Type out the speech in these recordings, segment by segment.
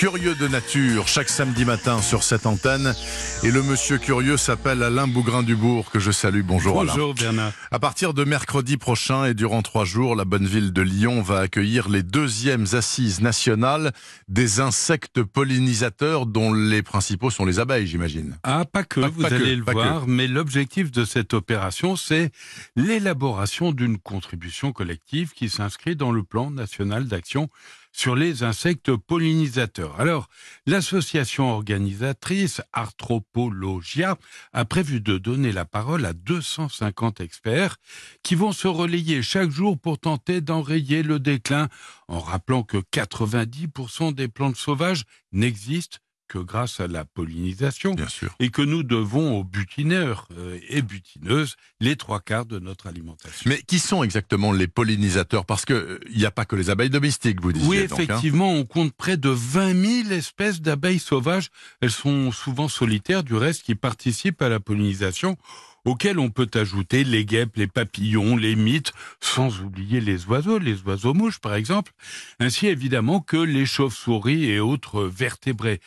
Curieux de nature, chaque samedi matin sur cette antenne. Et le monsieur curieux s'appelle Alain Bougrain-Dubourg, que je salue. Bonjour, Alain. Bonjour Bernard. À partir de mercredi prochain et durant trois jours, la bonne ville de Lyon va accueillir les deuxièmes assises nationales des insectes pollinisateurs dont les principaux sont les abeilles, j'imagine. Ah, pas que, Pas- vous pas que, allez le voir, mais l'objectif de cette opération, c'est l'élaboration d'une contribution collective qui s'inscrit dans le plan national d'action sur les insectes pollinisateurs. Alors, l'association organisatrice Arthropologia a prévu de donner la parole à 250 experts qui vont se relayer chaque jour pour tenter d'enrayer le déclin en rappelant que 90% des plantes sauvages n'existent que grâce à la pollinisation Bien sûr. et que nous devons aux butineurs euh, et butineuses les trois quarts de notre alimentation. Mais qui sont exactement les pollinisateurs? Parce que il n'y a pas que les abeilles domestiques, vous disiez. oui, donc, hein. effectivement, on compte près de 20 000 espèces d'abeilles sauvages. Elles sont souvent solitaires, du reste, qui participent à la pollinisation, auxquelles on peut ajouter les guêpes, les papillons, les mythes, sans oublier les oiseaux, les oiseaux-mouches, par exemple, ainsi évidemment que les chauves-souris et autres vertébrés.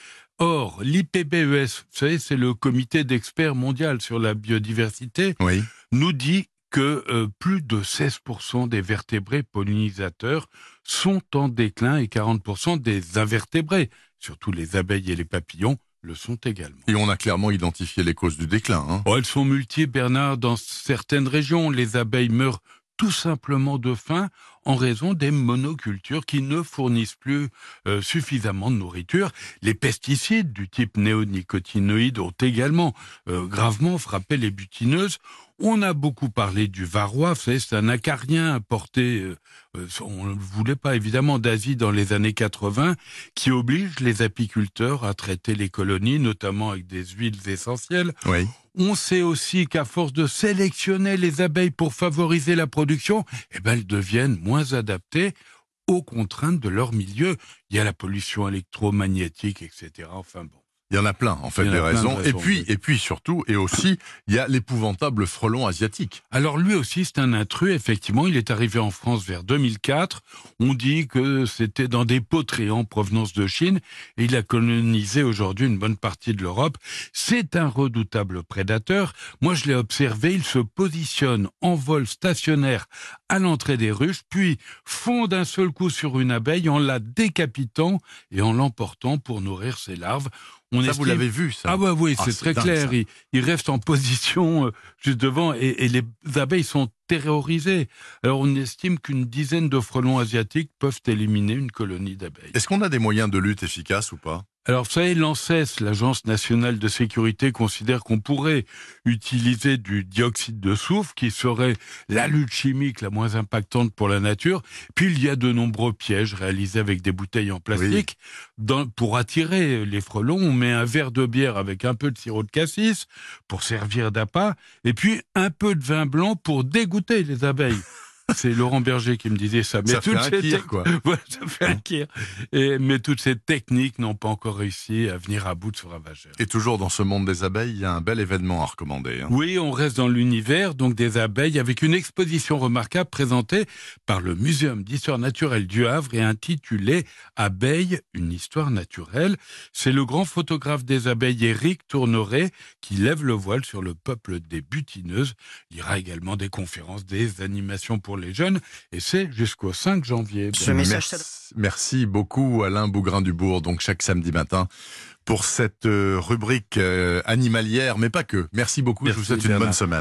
Or, l'IPBES, vous savez, c'est le comité d'experts mondial sur la biodiversité, Oui. nous dit que euh, plus de 16% des vertébrés pollinisateurs sont en déclin et 40% des invertébrés, surtout les abeilles et les papillons, le sont également. Et on a clairement identifié les causes du déclin. Hein. Oh, elles sont multiples, Bernard. Dans certaines régions, les abeilles meurent tout simplement de faim en raison des monocultures qui ne fournissent plus euh, suffisamment de nourriture. Les pesticides du type néonicotinoïdes ont également euh, gravement frappé les butineuses. On a beaucoup parlé du varroa, c'est un acarien importé, euh, euh, on ne voulait pas évidemment d'Asie dans les années 80, qui oblige les apiculteurs à traiter les colonies, notamment avec des huiles essentielles. Oui. On sait aussi qu'à force de sélectionner les abeilles pour favoriser la production, eh ben, elles deviennent moins adaptées aux contraintes de leur milieu. Il y a la pollution électromagnétique, etc. Enfin bon. Il y en a plein, en fait, des plein de raisons. Et raisons, puis, et puis surtout, et aussi, il y a l'épouvantable frelon asiatique. Alors lui aussi, c'est un intrus, effectivement. Il est arrivé en France vers 2004. On dit que c'était dans des poteries en provenance de Chine et il a colonisé aujourd'hui une bonne partie de l'Europe. C'est un redoutable prédateur. Moi, je l'ai observé. Il se positionne en vol stationnaire à l'entrée des ruches, puis fond d'un seul coup sur une abeille en la décapitant et en l'emportant pour nourrir ses larves. On Ça, vous l'avez vu, ça ah bah oui, Ah, c'est très dingue, clair. ça. Il, il reste en position euh, juste devant et, et les abeilles sont terrorisées. Alors on estime qu'une dizaine de frelons asiatiques peuvent éliminer une colonie d'abeilles. Est-ce qu'on a des moyens de lutte efficaces ou pas? Alors vous savez, l'ANSES, l'Agence nationale de sécurité, considère qu'on pourrait utiliser du dioxyde de soufre, qui serait la lutte chimique la moins impactante pour la nature. Puis il y a de nombreux pièges réalisés avec des bouteilles en plastique. Dans- pour attirer les frelons, on met un verre de bière avec un peu de sirop de cassis pour servir d'appât, et puis un peu de vin blanc pour dégoûter les abeilles. C'est Laurent Berger qui me disait ça. Ça fait un kir, quoi. Voilà, ça fait un kir. Et, mais toutes ces techniques n'ont pas encore réussi à venir à bout de ce ravageur. Et toujours dans ce monde des abeilles, il y a un bel événement à recommander. hein. Oui, on reste dans l'univers donc des abeilles avec une exposition remarquable présentée par le Muséum d'histoire naturelle du Havre et intitulée Abeilles, une histoire naturelle. C'est le grand photographe des abeilles Éric Tourneret qui lève le voile sur le peuple des butineuses. Il y aura également des conférences, des animations pour les jeunes et c'est jusqu'au 5 janvier. Ce message Merci, merci beaucoup Alain Bougrain-Dubourg, donc chaque samedi matin, pour cette euh, rubrique euh, animalière, mais pas que. Merci beaucoup, je vous souhaite une bonne semaine.